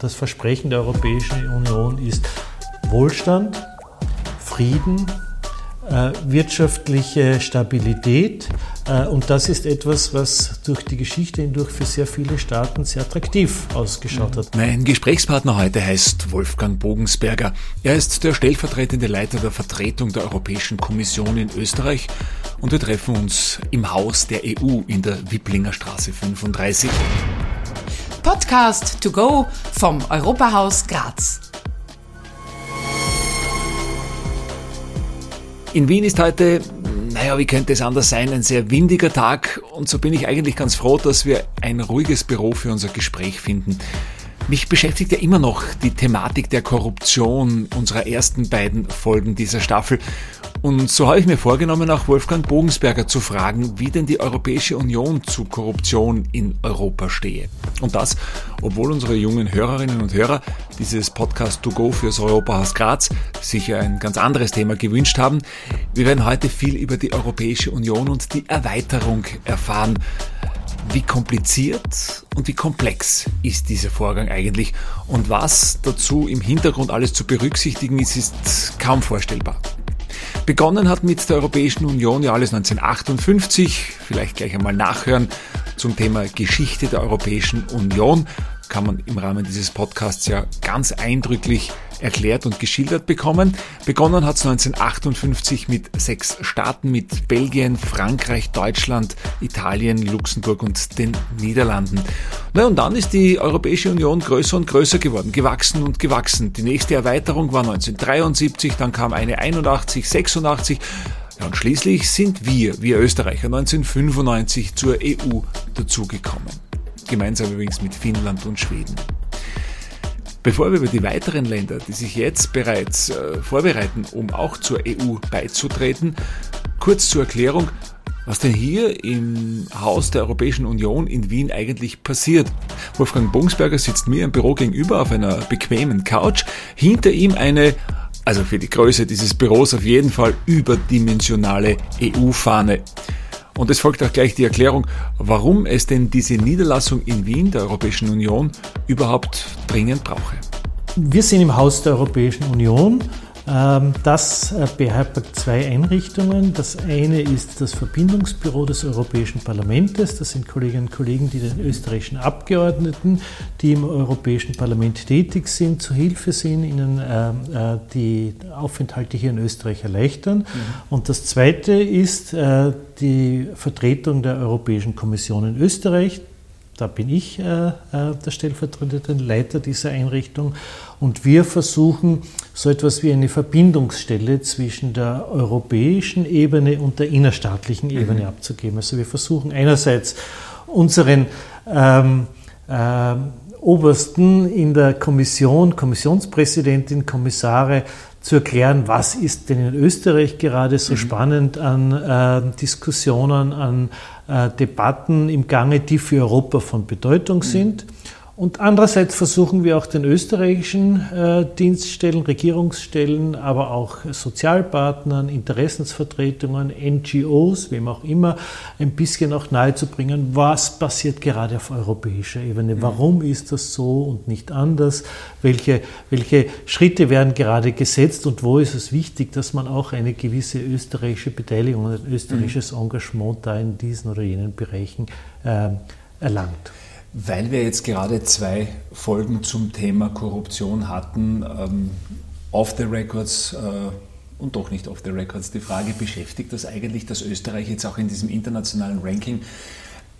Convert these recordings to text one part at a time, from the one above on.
das Versprechen der Europäischen Union ist Wohlstand, Frieden, äh, wirtschaftliche Stabilität. Äh, und das ist etwas, was durch die Geschichte hindurch für sehr viele Staaten sehr attraktiv ausgeschaut hat. Mein Gesprächspartner heute heißt Wolfgang Bogensberger. Er ist der stellvertretende Leiter der Vertretung der Europäischen Kommission in Österreich und wir treffen uns im Haus der EU in der Wipplinger Straße 35. Podcast to go vom Europahaus Graz. In Wien ist heute, naja, wie könnte es anders sein, ein sehr windiger Tag und so bin ich eigentlich ganz froh, dass wir ein ruhiges Büro für unser Gespräch finden. Mich beschäftigt ja immer noch die Thematik der Korruption unserer ersten beiden Folgen dieser Staffel. Und so habe ich mir vorgenommen, auch Wolfgang Bogensberger zu fragen, wie denn die Europäische Union zu Korruption in Europa stehe. Und das, obwohl unsere jungen Hörerinnen und Hörer dieses Podcast To Go fürs Europahaus Graz sicher ein ganz anderes Thema gewünscht haben. Wir werden heute viel über die Europäische Union und die Erweiterung erfahren. Wie kompliziert und wie komplex ist dieser Vorgang eigentlich? Und was dazu im Hintergrund alles zu berücksichtigen ist, ist kaum vorstellbar. Begonnen hat mit der Europäischen Union ja alles 1958, vielleicht gleich einmal nachhören zum Thema Geschichte der Europäischen Union. Kann man im Rahmen dieses Podcasts ja ganz eindrücklich erklärt und geschildert bekommen. Begonnen hat es 1958 mit sechs Staaten, mit Belgien, Frankreich, Deutschland, Italien, Luxemburg und den Niederlanden. Na, und dann ist die Europäische Union größer und größer geworden, gewachsen und gewachsen. Die nächste Erweiterung war 1973, dann kam eine 81, 86, ja, und schließlich sind wir, wir Österreicher, 1995 zur EU dazugekommen gemeinsam übrigens mit Finnland und Schweden. Bevor wir über die weiteren Länder, die sich jetzt bereits äh, vorbereiten, um auch zur EU beizutreten, kurz zur Erklärung, was denn hier im Haus der Europäischen Union in Wien eigentlich passiert. Wolfgang Bungsberger sitzt mir im Büro gegenüber auf einer bequemen Couch, hinter ihm eine also für die Größe dieses Büros auf jeden Fall überdimensionale EU-Fahne. Und es folgt auch gleich die Erklärung, warum es denn diese Niederlassung in Wien der Europäischen Union überhaupt dringend brauche. Wir sind im Haus der Europäischen Union das äh, beherbergt zwei Einrichtungen. Das eine ist das Verbindungsbüro des Europäischen Parlaments. Das sind Kolleginnen und Kollegen, die den österreichischen Abgeordneten, die im Europäischen Parlament tätig sind, zu Hilfe sind, ihnen äh, äh, die Aufenthalte hier in Österreich erleichtern. Mhm. Und das zweite ist die Vertretung der Europäischen Kommission in Österreich. Da bin ich äh, äh, der stellvertretende Leiter dieser Einrichtung und wir versuchen so etwas wie eine Verbindungsstelle zwischen der europäischen Ebene und der innerstaatlichen mhm. Ebene abzugeben. Also wir versuchen einerseits unseren ähm, äh, Obersten in der Kommission, Kommissionspräsidentin, Kommissare zu erklären, was ist denn in Österreich gerade so mhm. spannend an äh, Diskussionen, an äh, Debatten im Gange, die für Europa von Bedeutung mhm. sind. Und andererseits versuchen wir auch den österreichischen äh, Dienststellen, Regierungsstellen, aber auch Sozialpartnern, Interessensvertretungen, NGOs, wem auch immer, ein bisschen auch nahezubringen, was passiert gerade auf europäischer Ebene, mhm. warum ist das so und nicht anders, welche, welche Schritte werden gerade gesetzt und wo ist es wichtig, dass man auch eine gewisse österreichische Beteiligung und ein österreichisches mhm. Engagement da in diesen oder jenen Bereichen äh, erlangt. Weil wir jetzt gerade zwei Folgen zum Thema Korruption hatten, ähm, off the records äh, und doch nicht off the records, die Frage, beschäftigt das eigentlich, dass Österreich jetzt auch in diesem internationalen Ranking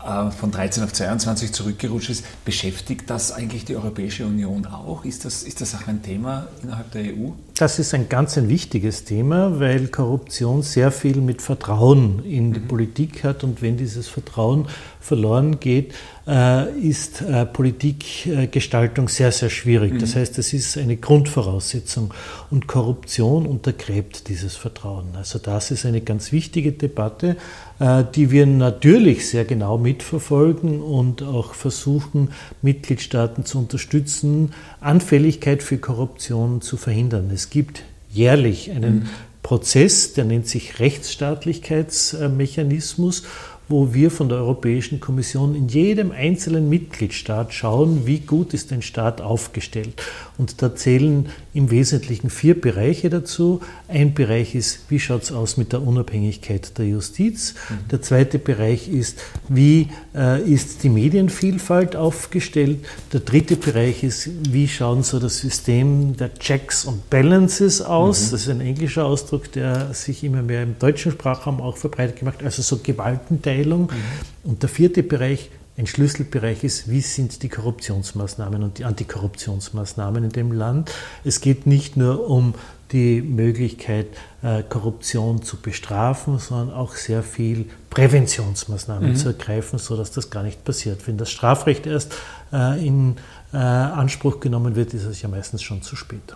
äh, von 13 auf 22 zurückgerutscht ist, beschäftigt das eigentlich die Europäische Union auch? Ist das, ist das auch ein Thema innerhalb der EU? Das ist ein ganz ein wichtiges Thema, weil Korruption sehr viel mit Vertrauen in die mhm. Politik hat und wenn dieses Vertrauen verloren geht, ist äh, Politikgestaltung sehr, sehr schwierig. Das mhm. heißt, es ist eine Grundvoraussetzung und Korruption untergräbt dieses Vertrauen. Also das ist eine ganz wichtige Debatte, äh, die wir natürlich sehr genau mitverfolgen und auch versuchen, Mitgliedstaaten zu unterstützen, Anfälligkeit für Korruption zu verhindern. Es gibt jährlich einen mhm. Prozess, der nennt sich Rechtsstaatlichkeitsmechanismus wo wir von der Europäischen Kommission in jedem einzelnen Mitgliedstaat schauen, wie gut ist ein Staat aufgestellt. Und da zählen im Wesentlichen vier Bereiche dazu. Ein Bereich ist, wie schaut es aus mit der Unabhängigkeit der Justiz. Mhm. Der zweite Bereich ist, wie äh, ist die Medienvielfalt aufgestellt. Der dritte Bereich ist, wie schauen so das System der Checks und Balances aus. Mhm. Das ist ein englischer Ausdruck, der sich immer mehr im deutschen Sprachraum auch verbreitet gemacht, also so Gewaltenteilung. Mhm. Und der vierte Bereich ein Schlüsselbereich ist, wie sind die Korruptionsmaßnahmen und die Antikorruptionsmaßnahmen in dem Land. Es geht nicht nur um die Möglichkeit, äh, Korruption zu bestrafen, sondern auch sehr viel Präventionsmaßnahmen mhm. zu ergreifen, sodass das gar nicht passiert. Wenn das Strafrecht erst äh, in äh, Anspruch genommen wird, ist es ja meistens schon zu spät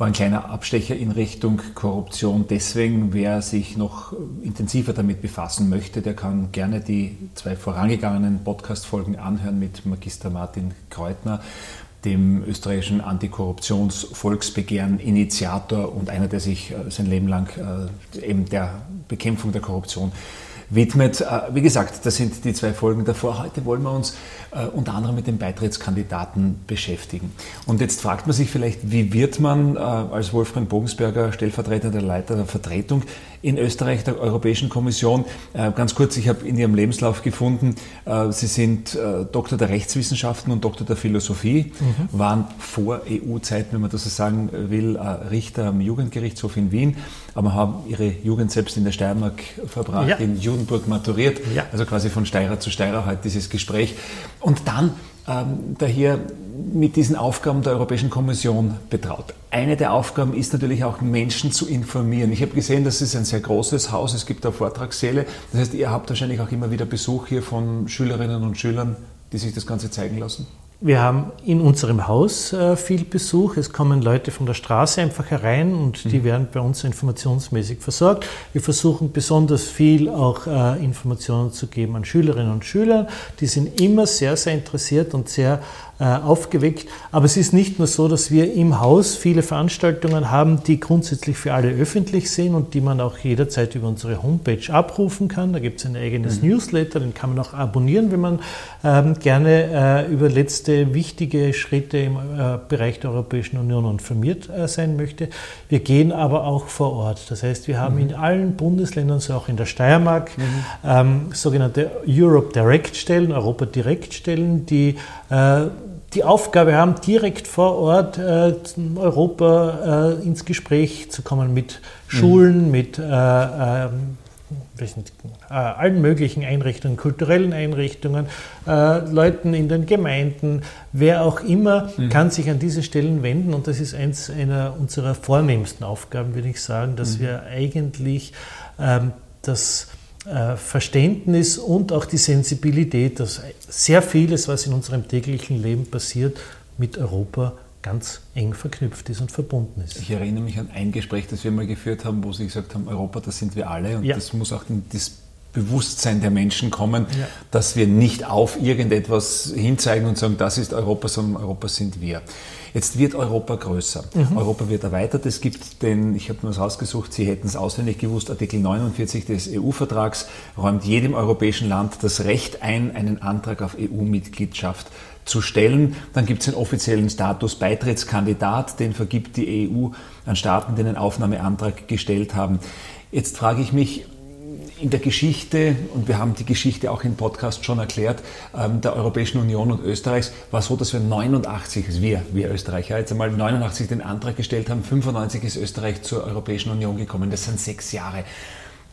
war ein kleiner Abstecher in Richtung Korruption. Deswegen, wer sich noch intensiver damit befassen möchte, der kann gerne die zwei vorangegangenen Podcast-Folgen anhören mit Magister Martin Kreutner, dem österreichischen Antikorruptions-Volksbegehren-Initiator und einer, der sich äh, sein Leben lang äh, eben der Bekämpfung der Korruption widmet. Äh, wie gesagt, das sind die zwei Folgen davor. Heute wollen wir uns äh, unter anderem mit den Beitrittskandidaten beschäftigen. Und jetzt fragt man sich vielleicht, wie wird man äh, als Wolfgang Bogensberger, stellvertretender Leiter der Vertretung in Österreich der Europäischen Kommission, ganz kurz, ich habe in Ihrem Lebenslauf gefunden, Sie sind Doktor der Rechtswissenschaften und Doktor der Philosophie, mhm. waren vor EU-Zeiten, wenn man das so sagen will, Richter am Jugendgerichtshof in Wien, aber haben Ihre Jugend selbst in der Steiermark verbracht, ja. in Judenburg maturiert, ja. also quasi von Steirer zu Steirer heute dieses Gespräch. Und dann daher mit diesen Aufgaben der Europäischen Kommission betraut. Eine der Aufgaben ist natürlich auch, Menschen zu informieren. Ich habe gesehen, das ist ein sehr großes Haus, es gibt da Vortragssäle. Das heißt, ihr habt wahrscheinlich auch immer wieder Besuch hier von Schülerinnen und Schülern, die sich das Ganze zeigen lassen. Wir haben in unserem Haus äh, viel Besuch. Es kommen Leute von der Straße einfach herein und die mhm. werden bei uns informationsmäßig versorgt. Wir versuchen besonders viel auch äh, Informationen zu geben an Schülerinnen und Schüler. Die sind immer sehr, sehr interessiert und sehr aufgeweckt. Aber es ist nicht nur so, dass wir im Haus viele Veranstaltungen haben, die grundsätzlich für alle öffentlich sind und die man auch jederzeit über unsere Homepage abrufen kann. Da gibt es ein eigenes mhm. Newsletter, den kann man auch abonnieren, wenn man ähm, gerne äh, über letzte wichtige Schritte im äh, Bereich der Europäischen Union informiert äh, sein möchte. Wir gehen aber auch vor Ort. Das heißt, wir haben mhm. in allen Bundesländern, so auch in der Steiermark, mhm. ähm, sogenannte Europe Direct Stellen, Europa Direkt Stellen, die äh, die Aufgabe haben, direkt vor Ort äh, Europa äh, ins Gespräch zu kommen mit Schulen, mhm. mit äh, ähm, nicht, äh, allen möglichen Einrichtungen, kulturellen Einrichtungen, äh, Leuten in den Gemeinden, wer auch immer mhm. kann sich an diese Stellen wenden und das ist eins einer unserer vornehmsten Aufgaben, würde ich sagen, dass mhm. wir eigentlich ähm, das Verständnis und auch die Sensibilität, dass sehr vieles, was in unserem täglichen Leben passiert, mit Europa ganz eng verknüpft ist und verbunden ist. Ich erinnere mich an ein Gespräch, das wir mal geführt haben, wo Sie gesagt haben, Europa, das sind wir alle und ja. das muss auch das Bewusstsein der Menschen kommen, ja. dass wir nicht auf irgendetwas hinzeigen und sagen, das ist Europa, sondern Europa sind wir. Jetzt wird Europa größer. Mhm. Europa wird erweitert. Es gibt den, ich habe mir das rausgesucht, Sie hätten es auswendig gewusst, Artikel 49 des EU-Vertrags räumt jedem europäischen Land das Recht ein, einen Antrag auf EU-Mitgliedschaft zu stellen. Dann gibt es den offiziellen Status Beitrittskandidat, den vergibt die EU an Staaten, die einen Aufnahmeantrag gestellt haben. Jetzt frage ich mich, in der Geschichte, und wir haben die Geschichte auch im Podcast schon erklärt, ähm, der Europäischen Union und Österreichs, war so, dass wir 89, also wir, wir Österreicher, jetzt einmal 89 den Antrag gestellt haben, 95 ist Österreich zur Europäischen Union gekommen. Das sind sechs Jahre.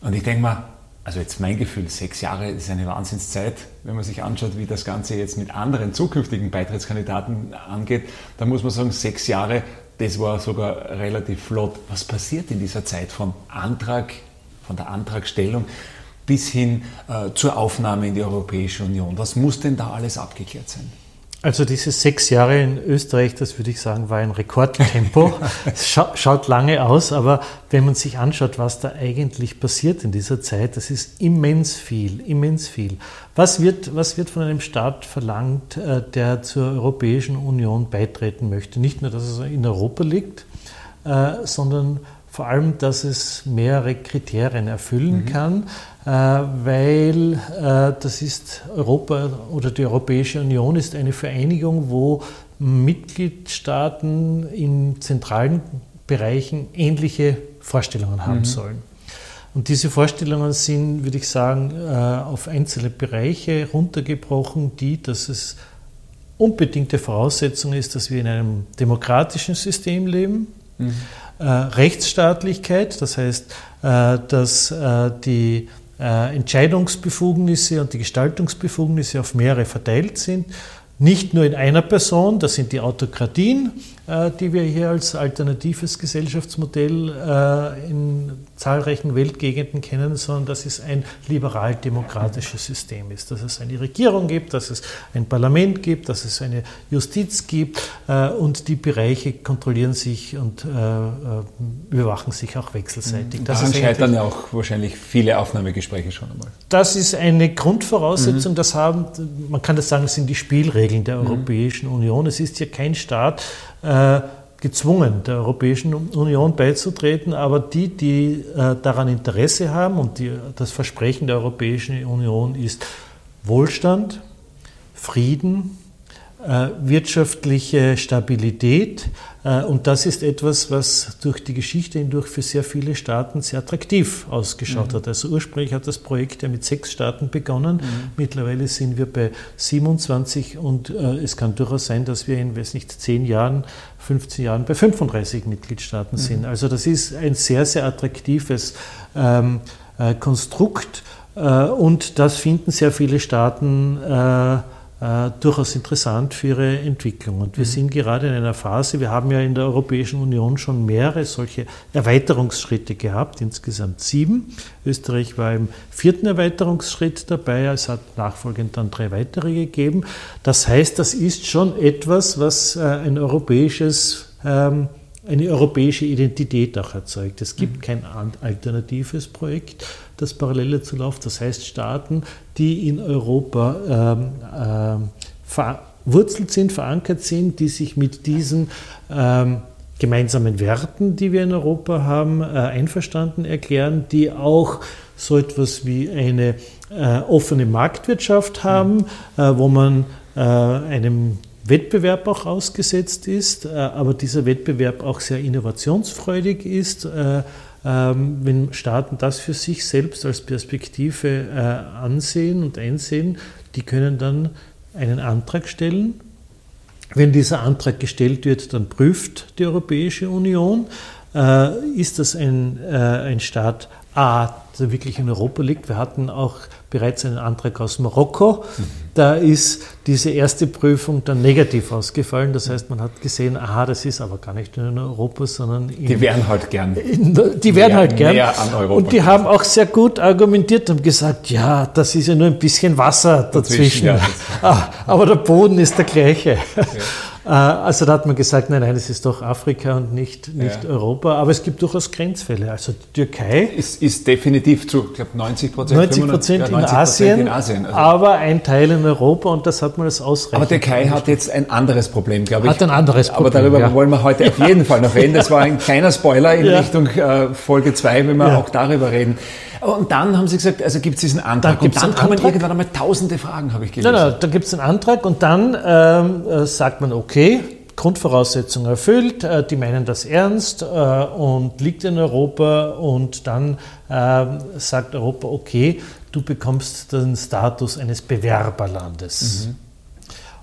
Und ich denke mal, also jetzt mein Gefühl, sechs Jahre ist eine Wahnsinnszeit. Wenn man sich anschaut, wie das Ganze jetzt mit anderen zukünftigen Beitrittskandidaten angeht, dann muss man sagen, sechs Jahre, das war sogar relativ flott. Was passiert in dieser Zeit vom Antrag von der Antragstellung bis hin äh, zur Aufnahme in die Europäische Union. Was muss denn da alles abgeklärt sein? Also diese sechs Jahre in Österreich, das würde ich sagen, war ein Rekordtempo. es scha schaut lange aus, aber wenn man sich anschaut, was da eigentlich passiert in dieser Zeit, das ist immens viel, immens viel. Was wird, was wird von einem Staat verlangt, äh, der zur Europäischen Union beitreten möchte? Nicht nur, dass es in Europa liegt, äh, sondern vor allem, dass es mehrere Kriterien erfüllen mhm. kann, äh, weil äh, das ist Europa oder die Europäische Union ist eine Vereinigung, wo Mitgliedstaaten in zentralen Bereichen ähnliche Vorstellungen haben mhm. sollen. Und diese Vorstellungen sind, würde ich sagen, äh, auf einzelne Bereiche runtergebrochen, die, dass es unbedingte Voraussetzung ist, dass wir in einem demokratischen System leben. Mhm. Rechtsstaatlichkeit, das heißt, äh, dass die Entscheidungsbefugnisse und die Gestaltungsbefugnisse auf mehrere verteilt sind. Nicht nur in einer Person, das sind die Autokratien, äh, die wir hier als alternatives Gesellschaftsmodell äh, in zahlreichen Weltgegenden kennen, sondern dass es ein liberal-demokratisches System ist, dass es eine Regierung gibt, dass es ein Parlament gibt, dass es eine Justiz gibt äh, und die Bereiche kontrollieren sich und überwachen sich auch wechselseitig. Mhm. Daran scheitern ja auch wahrscheinlich viele Aufnahmegespräche schon einmal. Das ist eine Grundvoraussetzung, mhm. das haben, man kann das sagen, sind die Spielregeln der mhm. Europäischen Union. Es ist hier kein Staat, äh, gezwungen, der Europäischen Union beizutreten, aber die, die äh, daran Interesse haben und die, das Versprechen der Europäischen Union ist Wohlstand, Frieden, äh, wirtschaftliche Stabilität. Äh, und das ist etwas, was durch die Geschichte hindurch für sehr viele Staaten sehr attraktiv ausgeschaut mhm. hat. Also ursprünglich hat das Projekt ja mit sechs Staaten begonnen. Mhm. Mittlerweile sind wir bei 27 und äh, es kann durchaus sein, dass wir in, weiß nicht, zehn Jahren, 15 Jahren bei 35 Mitgliedstaaten mhm. sind. Also das ist ein sehr, sehr attraktives ähm, Konstrukt und das finden sehr viele Staaten äh, durchaus interessant für ihre Entwicklung. Und wir mhm. sind gerade in einer Phase, wir haben ja in der Europäischen Union schon mehrere solche Erweiterungsschritte gehabt, insgesamt sieben. Österreich war im vierten Erweiterungsschritt dabei, es hat nachfolgend dann drei weitere gegeben. Das heißt, das ist schon etwas, was äh, ein europäisches ähm, eine europäische Identität auch erzeugt. Es gibt kein alternatives Projekt, das parallel dazu läuft. Das heißt, Staaten, die in Europa ähm, ähm, verwurzelt sind, verankert sind, die sich mit diesen ähm, gemeinsamen Werten, die wir in Europa haben, äh, einverstanden erklären, die auch so etwas wie eine äh, offene Marktwirtschaft haben, äh, wo man äh, einem Wettbewerb auch ausgesetzt ist, äh, aber dieser Wettbewerb auch sehr innovationsfreudig ist. Äh, ähm, wenn Staaten das für sich selbst als Perspektive äh, ansehen und einsehen, die können dann einen Antrag stellen. Wenn dieser Antrag gestellt wird, dann prüft die Europäische Union, ist das ein, ein Staat A, der wirklich in Europa liegt. Wir hatten auch bereits einen Antrag aus Marokko. Da ist diese erste Prüfung dann negativ ausgefallen. Das heißt, man hat gesehen, aha, das ist aber gar nicht nur in Europa, sondern in, Die wären halt gern. In, die wären halt gern. an Europa und die haben auch sehr gut argumentiert und gesagt, ja, das ist ja nur ein bisschen Wasser dazwischen. dazwischen ja, ah, aber der Boden ist der gleiche. Ja. Äh, also da hat man gesagt, nein, nein, es ist doch Afrika und nicht, nicht ja. Europa. Aber es gibt durchaus Grenzfälle. Also die Türkei ist, ist definitiv zu, ich glaube, 90 Prozent 90 Prozent in, Asien, in Asien also. aber ein Teil in Europa und das hat man als ausreichend. Aber Türkei hat jetzt ein anderes Problem, glaube ich. Hat ein anderes Problem. Aber darüber ja. wollen wir heute auf jeden Fall noch reden. Das war ein kleiner Spoiler in Richtung äh, Folge 2, wenn wir auch darüber reden. Und dann haben Sie gesagt, also gibt es diesen Antrag. Dann und dann kommen Antrag. irgendwann einmal tausende Fragen, habe ich gelesen. Nein, nein, da gibt es einen Antrag und dann ähm, äh, sagt man, okay, Grundvoraussetzung erfüllt, äh, die meinen das ernst äh, und liegt in Europa und dann äh, sagt Europa, okay, du bekommst den Status eines Bewerberlandes. Mhm.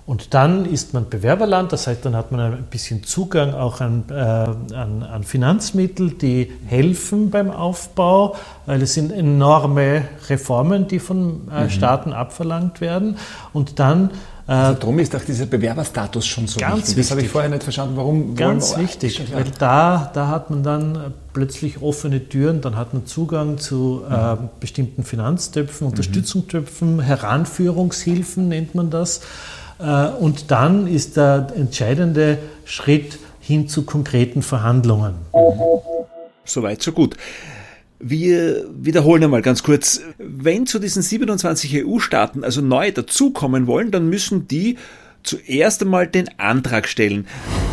Und dann ist man Bewerberland, das heißt, dann hat man ein bisschen Zugang auch an, äh, an, an, Finanzmittel, die helfen beim Aufbau, weil es sind enorme Reformen, die von äh, mhm. Staaten abverlangt werden. Und dann also äh, darum ist auch dieser Bewerberstatus schon so ganz wichtig. Das habe ich vorher nicht verstanden. Warum? Ganz wichtig, weil da, da hat man dann plötzlich offene Türen, dann hat man Zugang zu äh, bestimmten Finanztöpfen, mhm. Unterstützungstöpfen, Heranführungshilfen nennt man das. Äh, und dann ist der entscheidende Schritt hin zu konkreten Verhandlungen. Soweit, so gut. Wir wiederholen einmal ganz kurz. Wenn zu diesen 27 EU-Staaten also neu dazukommen wollen, dann müssen die zuerst einmal den Antrag stellen.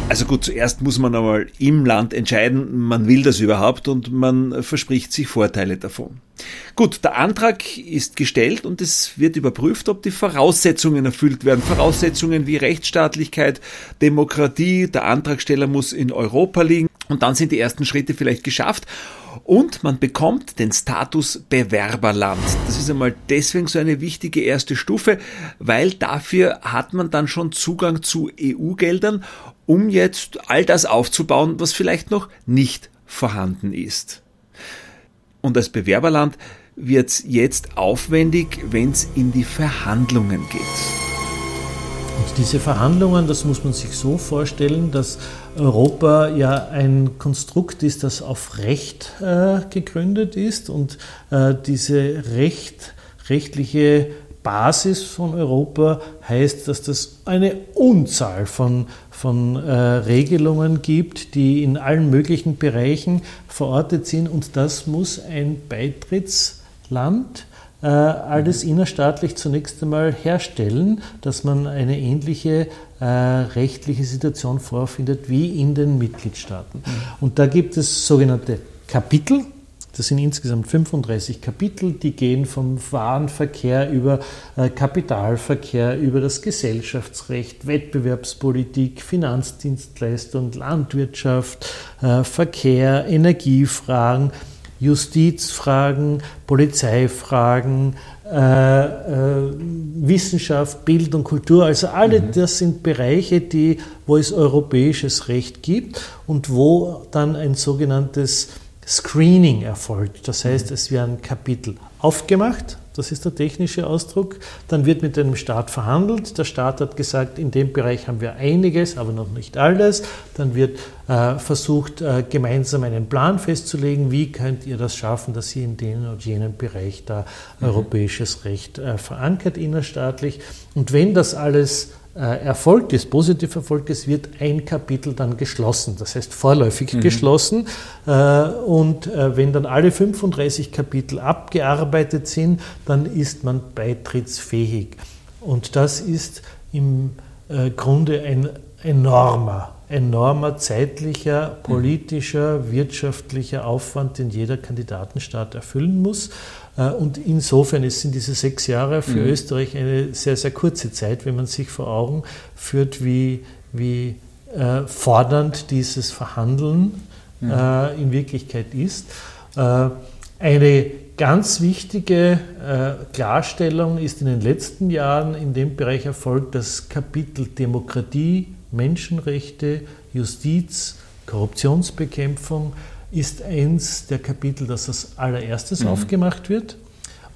Also gut, zuerst muss man einmal im Land entscheiden, man will das überhaupt und man verspricht sich Vorteile davon. Gut, der Antrag ist gestellt und es wird überprüft, ob die Voraussetzungen erfüllt werden. Voraussetzungen wie Rechtsstaatlichkeit, Demokratie, der Antragsteller muss in Europa liegen und dann sind die ersten Schritte vielleicht geschafft und man bekommt den Status Bewerberland. Das ist einmal deswegen so eine wichtige erste Stufe, weil dafür hat man dann schon Zugang zu EU-Geldern, um jetzt all das aufzubauen, was vielleicht noch nicht vorhanden ist. Und als Bewerberland wird es jetzt aufwendig, wenn es in die Verhandlungen geht. Und diese Verhandlungen, das muss man sich so vorstellen, dass Europa ja ein Konstrukt ist, das auf Recht äh, gegründet ist und äh, diese Recht, rechtliche Basis von Europa heißt, dass das eine Unzahl von, von äh, Regelungen gibt, die in allen möglichen Bereichen verortet sind. Und das muss ein Beitrittsland äh, alles innerstaatlich zunächst einmal herstellen, dass man eine ähnliche äh, rechtliche Situation vorfindet wie in den Mitgliedstaaten. Mhm. Und da gibt es sogenannte Kapitel, das sind insgesamt 35 Kapitel, die gehen vom Warenverkehr über äh, Kapitalverkehr, über das Gesellschaftsrecht, Wettbewerbspolitik, Finanzdienstleistung, Landwirtschaft, äh, Verkehr, Energiefragen, Justizfragen, Polizeifragen, äh, äh, Wissenschaft, Bildung, Kultur. Also alle mhm. das sind Bereiche, die, wo es europäisches Recht gibt und wo dann ein sogenanntes Screening erfolgt. Das heißt, es werden Kapitel aufgemacht, das ist der technische Ausdruck, dann wird mit dem Staat verhandelt, der Staat hat gesagt, in dem Bereich haben wir einiges, aber noch nicht alles, dann wird äh, versucht, äh, gemeinsam einen Plan festzulegen, wie könnt ihr das schaffen, dass ihr in den und jenen Bereich da mhm. europäisches Recht äh, verankert innerstaatlich? Und wenn das alles äh, erfolgt ist, positiv erfolgt ist, wird ein Kapitel dann geschlossen, das heißt vorläufig mhm. geschlossen. Äh, und äh, wenn dann alle 35 Kapitel abgearbeitet sind, dann ist man beitrittsfähig. Und das ist im Grunde ein enormer, enormer zeitlicher, politischer, wirtschaftlicher Aufwand, den jeder Kandidatenstaat erfüllen muss. Äh, und insofern sind diese sechs Jahre für mhm. Österreich eine sehr, sehr kurze Zeit, wenn man sich vor Augen führt, wie, wie äh, fordernd dieses Verhandeln mhm. äh, in Wirklichkeit ist. Äh, eine ganz wichtige Klarstellung ist in den letzten Jahren in dem Bereich erfolgt, das Kapitel Demokratie, Menschenrechte, Justiz, Korruptionsbekämpfung ist eins der Kapitel, das als allererstes mhm. aufgemacht wird.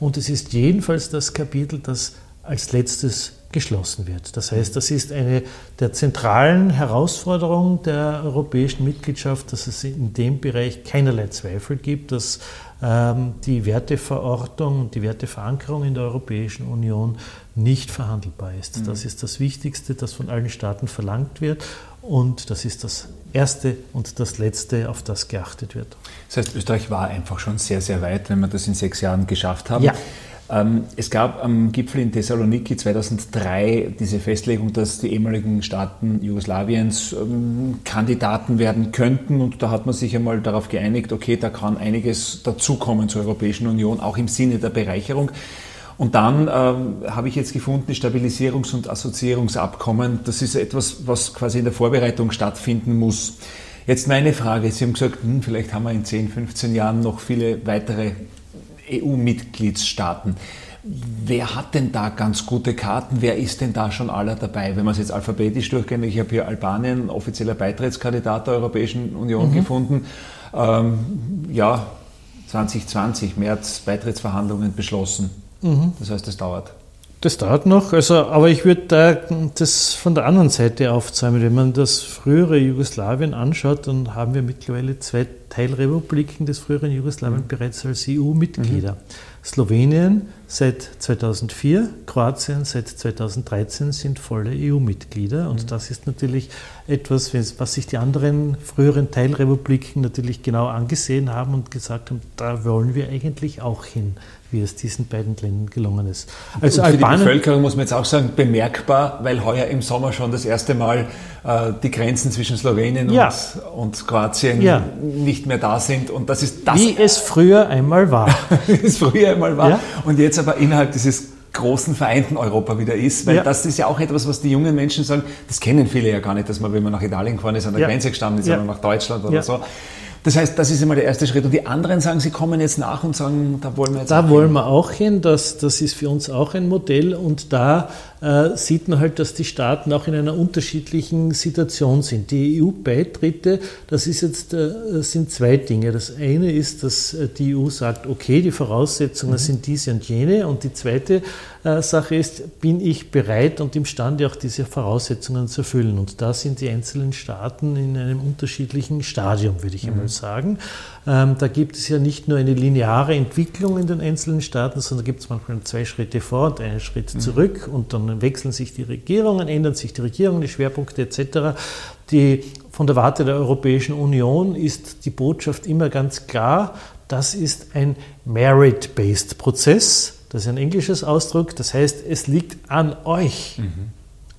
Und es ist jedenfalls das Kapitel, das als letztes geschlossen wird. Das heißt, das ist eine der zentralen Herausforderungen der europäischen Mitgliedschaft, dass es in dem Bereich keinerlei Zweifel gibt, dass die Werteverortung und die Werteverankerung in der Europäischen Union nicht verhandelbar ist. Mhm. Das ist das Wichtigste, das von allen Staaten verlangt wird. Und das ist das Erste und das Letzte, auf das geachtet wird. Das heißt, Österreich war einfach schon sehr, sehr weit, wenn wir das in sechs Jahren geschafft haben. Ja. Ähm, es gab am Gipfel in Thessaloniki 2003 diese Festlegung, dass die ehemaligen Staaten Jugoslawiens ähm, Kandidaten werden könnten und da hat man sich einmal darauf geeinigt, okay, da kann einiges dazukommen zur Europäischen Union, auch im Sinne der Bereicherung. Und dann ähm, habe ich jetzt gefunden, Stabilisierungs- und Assoziierungsabkommen, das ist etwas, was quasi in der Vorbereitung stattfinden muss. Jetzt meine Frage, Sie haben gesagt, hm, vielleicht haben wir in 10, 15 Jahren noch viele weitere EU-Mitgliedstaaten. Wer hat denn da ganz gute Karten? Wer ist denn da schon aller dabei? Wenn man es jetzt alphabetisch durchgehen, ich habe hier Albanien, offizieller Beitrittskandidat der Europäischen Union mhm. gefunden. Ähm, ja, 2020, März, Beitrittsverhandlungen beschlossen. Mhm. Das heißt, es dauert. Das dauert noch, also, aber ich würde da das von der anderen Seite aufzäumen. Wenn man das frühere Jugoslawien anschaut, dann haben wir mittlerweile zwei Teilrepubliken des früheren Jugoslawien mhm. bereits als EU-Mitglieder. Mhm. Slowenien seit 2004, Kroatien seit 2013 sind volle EU-Mitglieder. Und mhm. das ist natürlich etwas, was sich die anderen früheren Teilrepubliken natürlich genau angesehen haben und gesagt haben, da wollen wir eigentlich auch hin wie es diesen beiden Ländern gelungen ist. Also für Albanien, die Bevölkerung muss man jetzt auch sagen, bemerkbar, weil heuer im Sommer schon das erste Mal äh, die Grenzen zwischen Slowenien ja. und, und, Kroatien ja. nicht mehr da sind. Und das ist das. Wie es früher einmal war. wie es früher einmal war. Ja. Und jetzt aber innerhalb dieses großen vereinten Europa wieder ist, weil ja. das ist ja auch etwas, was die jungen Menschen sagen, das kennen viele ja gar nicht, dass man, wenn man nach Italien gefahren ist, an der ja. Grenze gestanden ist, ja. oder nach Deutschland oder so. Das heißt, das ist immer der erste Schritt. Und die anderen sagen, sie kommen jetzt nach und sagen, da wollen wir jetzt Da wollen hin. wir auch hin. Das, das ist für uns auch ein Modell. Und da äh, sieht man halt, dass die Staaten auch in einer unterschiedlichen Situation sind. Die EU-Beitritte, das ist jetzt, äh, sind zwei Dinge. Das eine ist, dass äh, die EU sagt, okay, die Voraussetzungen mhm. sind diese und jene. Und die zweite äh, Sache ist, bin ich bereit und imstande, auch diese Voraussetzungen zu erfüllen. Und da sind die einzelnen Staaten in einem unterschiedlichen Stadium, würde ich mhm. einmal sagen. Ähm, da gibt es ja nicht nur eine lineare Entwicklung in den einzelnen Staaten, sondern gibt es manchmal zwei Schritte vor und einen Schritt mhm. zurück und dann wechseln sich die Regierungen, ändern sich die Regierungen, die Schwerpunkte etc. Die, von der Warte der Europäischen Union ist die Botschaft immer ganz klar, das ist ein Merit-Based Prozess. Das ist ein englisches Ausdruck, das heißt, es liegt an euch. Mhm.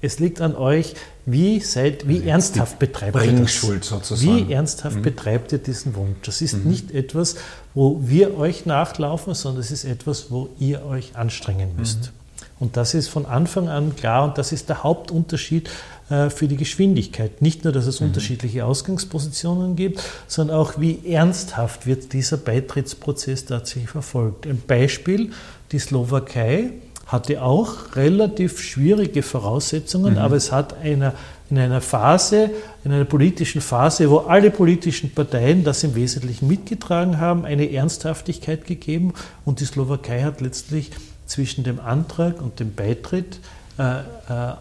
Es liegt an euch, wie, seid, wie ernsthaft betreibt ihr das? Wie ernsthaft mhm. betreibt ihr diesen Wunsch? Das ist mhm. nicht etwas, wo wir euch nachlaufen, sondern es ist etwas, wo ihr euch anstrengen müsst. Mhm. Und das ist von Anfang an klar und das ist der Hauptunterschied äh, für die Geschwindigkeit. Nicht nur, dass es mhm. unterschiedliche Ausgangspositionen gibt, sondern auch, wie ernsthaft wird dieser Beitrittsprozess tatsächlich verfolgt. Ein Beispiel, die Slowakei hatte auch relativ schwierige Voraussetzungen, mhm. aber es hat einer, in einer Phase, in einer politischen Phase, wo alle politischen Parteien das im Wesentlichen mitgetragen haben, eine Ernsthaftigkeit gegeben und die Slowakei hat letztlich zwischen dem Antrag und dem Beitritt äh, äh,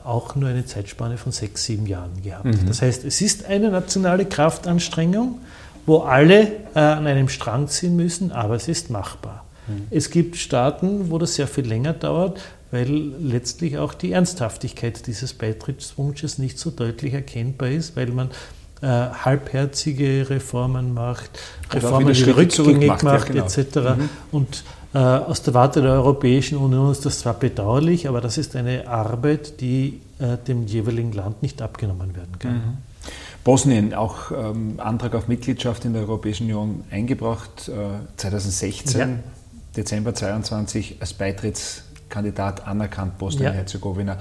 auch nur eine Zeitspanne von sechs, sieben Jahren gehabt. Mhm. Das heißt, es ist eine nationale Kraftanstrengung, wo alle äh, an einem Strang ziehen müssen, aber es ist machbar. Es gibt Staaten, wo das sehr viel länger dauert, weil letztlich auch die Ernsthaftigkeit dieses Beitrittswunsches nicht so deutlich erkennbar ist, weil man äh, halbherzige Reformen macht, Reformen, die rückgängig macht, macht ja, genau. etc. Mhm. Und äh, aus der Warte der Europäischen Union ist das zwar bedauerlich, aber das ist eine Arbeit, die äh, dem jeweiligen Land nicht abgenommen werden kann. Mhm. Bosnien, auch ähm, Antrag auf Mitgliedschaft in der Europäischen Union eingebracht, äh, 2016. Ja. Dezember 22 als Beitrittskandidat anerkannt, Bosnien-Herzegowina. Ja.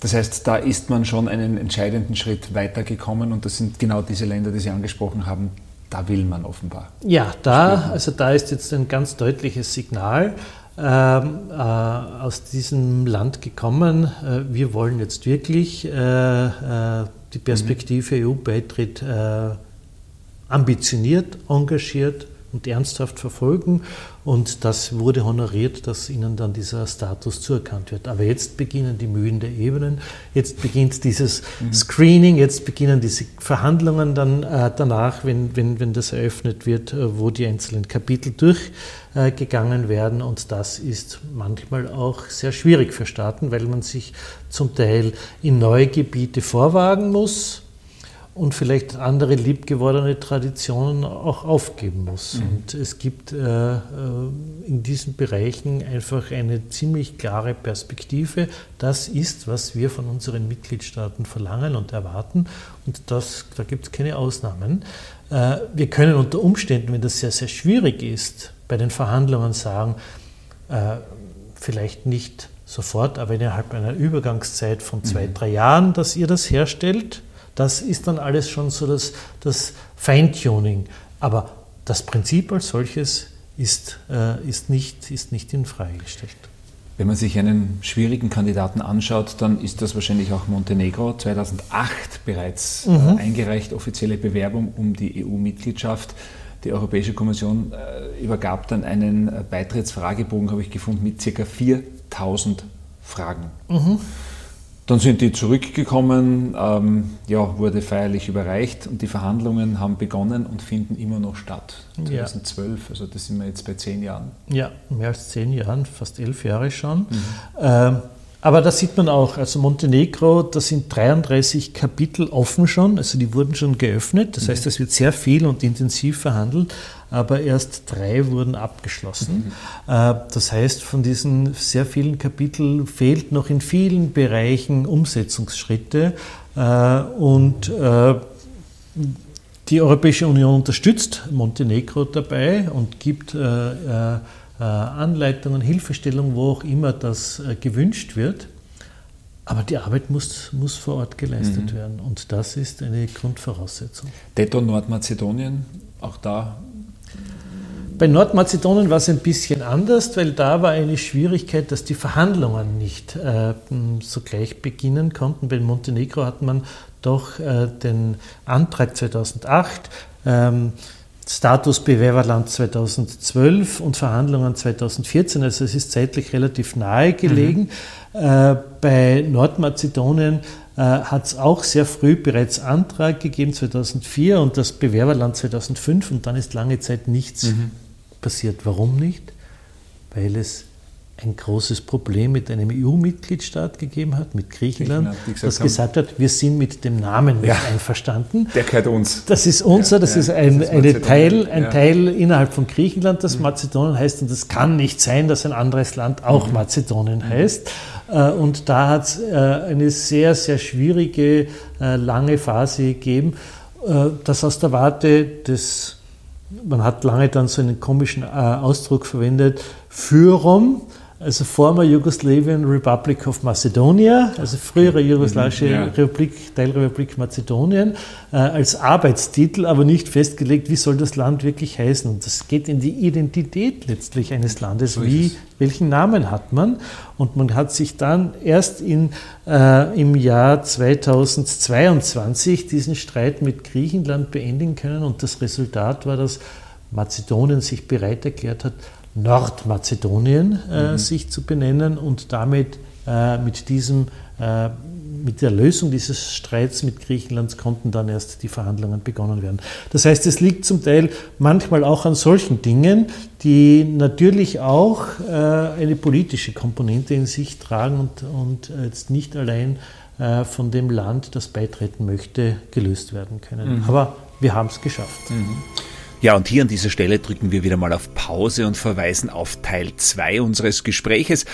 Das heißt, da ist man schon einen entscheidenden Schritt weitergekommen und das sind genau diese Länder, die Sie angesprochen haben. Da will man offenbar. Ja, da, also da ist jetzt ein ganz deutliches Signal ähm, äh, aus diesem Land gekommen. Äh, wir wollen jetzt wirklich äh, äh die Perspektive mhm. EU-Beitritt äh, ambitioniert, engagiert und ernsthaft verfolgen. Und das wurde honoriert, dass ihnen dann dieser Status zuerkannt wird. Aber jetzt beginnen die Mühen der Ebenen, jetzt beginnt dieses mhm. Screening, jetzt beginnen diese Verhandlungen dann äh, danach, wenn, wenn, wenn das eröffnet wird, äh, wo die einzelnen Kapitel durchgegangen äh, werden. Und das ist manchmal auch sehr schwierig für Staaten, weil man sich zum Teil in neue Gebiete vorwagen muss und vielleicht andere liebgewordene Traditionen auch aufgeben muss. Mhm. Und es gibt äh, äh, in diesen Bereichen einfach eine ziemlich klare Perspektive. Das ist, was wir von unseren Mitgliedstaaten verlangen und erwarten. Und das, da gibt es keine Ausnahmen. Äh, wir können unter Umständen, wenn das sehr, sehr schwierig ist, bei den Verhandlungen sagen, äh, vielleicht nicht sofort, aber innerhalb einer Übergangszeit von zwei, mhm. drei Jahren, dass ihr das herstellt das ist dann alles schon so das, das Feintuning. Aber das Prinzip als solches ist, äh, ist, nicht, ist nicht in Frage gestellt. Wenn man sich einen schwierigen Kandidaten anschaut, dann ist das wahrscheinlich auch Montenegro, 2008 bereits äh, mhm. äh, eingereicht, offizielle Bewerbung um die EU-Mitgliedschaft. Die Europäische Kommission äh, übergab dann einen äh, Beitrittsfragebogen, habe ich gefunden, mit ca. 4000 Fragen. Mhm. Dann sind die zurückgekommen, ähm, ja, wurde feierlich überreicht und die Verhandlungen haben begonnen und finden immer noch statt. 2012, ja. also das sind wir jetzt bei zehn Jahren. Ja, mehr als zehn Jahren, fast elf Jahre schon. Mhm. Ähm, aber da sieht man auch, also Montenegro, da sind 33 Kapitel offen schon, also die wurden schon geöffnet. Das heißt, es wird sehr viel und intensiv verhandelt, aber erst drei wurden abgeschlossen. Mhm. Äh, das heißt, von diesen sehr vielen Kapiteln fehlt noch in vielen Bereichen Umsetzungsschritte äh, und äh, die Europäische Union unterstützt Montenegro dabei und gibt äh, Anleitungen, Hilfestellungen, wo auch immer das äh, gewünscht wird. Aber die Arbeit muss, muss vor Ort geleistet mhm. werden und das ist eine Grundvoraussetzung. Detto Nordmazedonien, auch da bei Nordmazedonien war es ein bisschen anders, weil da war eine Schwierigkeit, dass die Verhandlungen nicht äh, sogleich beginnen konnten. Bei Montenegro hat man doch äh, den Antrag 2008 ähm, Status Bewerberland 2012 und Verhandlungen 2014. Also es ist zeitlich relativ nahe gelegen. Mhm. Äh, bei Nordmazedonien äh, hat es auch sehr früh bereits Antrag gegeben, 2004 und das Bewerberland 2005 und dann ist lange Zeit nichts mhm. passiert. Warum nicht? Weil es ein großes Problem mit einem EU-Mitgliedstaat gegeben hat, mit Griechenland, Griechenland das gesagt hat, wir sind mit dem Namen nicht ja, einverstanden. Der gehört uns. Das ist unser, das ja, ist ein, das ist eine Teil, ein Teil innerhalb von Griechenland, das mhm. Mazedonien heißt. Und es kann nicht sein, dass ein anderes Land auch mhm. Mazedonien mhm. heißt. Äh, und da hat es äh, eine sehr, sehr schwierige, äh, lange Phase gegeben, das aus der Warte des, man hat lange dann so einen komischen Ausdruck verwendet, Führung, also former Yugoslavian Republic of Macedonia, also frühere jugoslawische ja. Republik, Teilrepublik Mazedonien, äh, als Arbeitstitel, aber nicht festgelegt, wie soll das Land wirklich heißen. Und das geht in die Identität letztlich eines Landes. So wie, welchen Namen hat man? Und man hat sich dann erst in, äh, im Jahr 2022 diesen Streit mit Griechenland beenden können. Und das Resultat war, dass Mazedonien sich bereit erklärt hat, Nordmazedonien äh, mhm. sich zu benennen und damit äh, mit diesem äh, mit der Lösung dieses Streits mit Griechenland konnten dann erst die Verhandlungen begonnen werden. Das heißt, es liegt zum Teil manchmal auch an solchen Dingen, die natürlich auch äh, eine politische Komponente in sich tragen und, und jetzt nicht allein äh, von dem Land, das beitreten möchte, gelöst werden können. Mhm. Aber wir haben es geschafft. Mhm. Ja, und hier an dieser Stelle drücken wir wieder mal auf Pause und verweisen auf Teil 2 unseres Gespräches.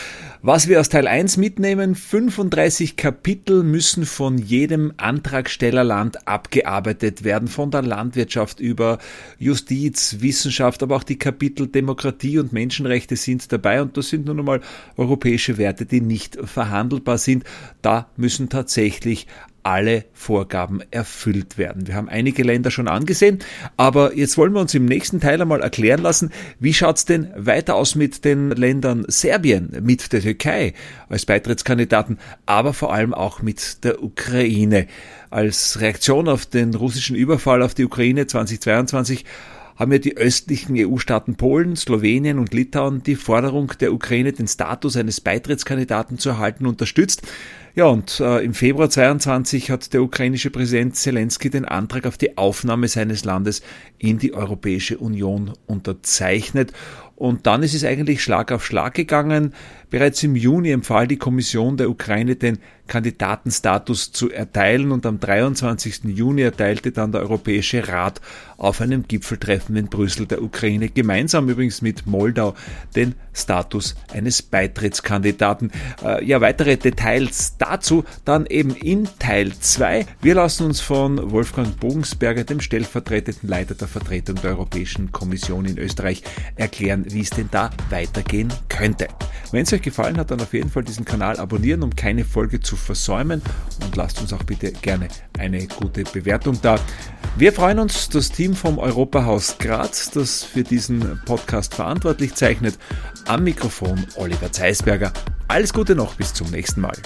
Was wir aus Teil 1 mitnehmen, 35 Kapitel müssen von jedem Antragstellerland abgearbeitet werden, von der Landwirtschaft über Justiz, Wissenschaft, aber auch die Kapitel Demokratie und Menschenrechte sind dabei und das sind nun einmal europäische Werte, die nicht verhandelbar sind. Da müssen tatsächlich alle Vorgaben erfüllt werden. Wir haben einige Länder schon angesehen, aber jetzt wollen wir uns im nächsten Teil einmal erklären lassen, wie schaut's denn weiter aus mit den Ländern Serbien, mit der Türkei als Beitrittskandidaten, aber vor allem auch mit der Ukraine. Als Reaktion auf den russischen Überfall auf die Ukraine 2022 haben ja die östlichen EU-Staaten Polen, Slowenien und Litauen die Forderung der Ukraine, den Status eines Beitrittskandidaten zu erhalten, unterstützt. Ja, und äh, im Februar 22 hat der ukrainische Präsident Zelensky den Antrag auf die Aufnahme seines Landes in die Europäische Union unterzeichnet. Und dann ist es eigentlich Schlag auf Schlag gegangen. Bereits im Juni empfahl die Kommission der Ukraine den Kandidatenstatus zu erteilen und am 23. Juni erteilte dann der Europäische Rat auf einem Gipfeltreffen in Brüssel der Ukraine gemeinsam übrigens mit Moldau den Status eines Beitrittskandidaten. Äh, ja, weitere Details dazu dann eben in Teil 2. Wir lassen uns von Wolfgang Bogensberger, dem stellvertretenden Leiter der Vertretung der Europäischen Kommission in Österreich, erklären, wie es denn da weitergehen könnte. Wenn es euch gefallen hat, dann auf jeden Fall diesen Kanal abonnieren, um keine Folge zu versäumen und lasst uns auch bitte gerne eine gute Bewertung da. Wir freuen uns, das Team vom Europahaus Graz, das für diesen Podcast verantwortlich zeichnet. Am Mikrofon Oliver Zeisberger. Alles Gute noch, bis zum nächsten Mal.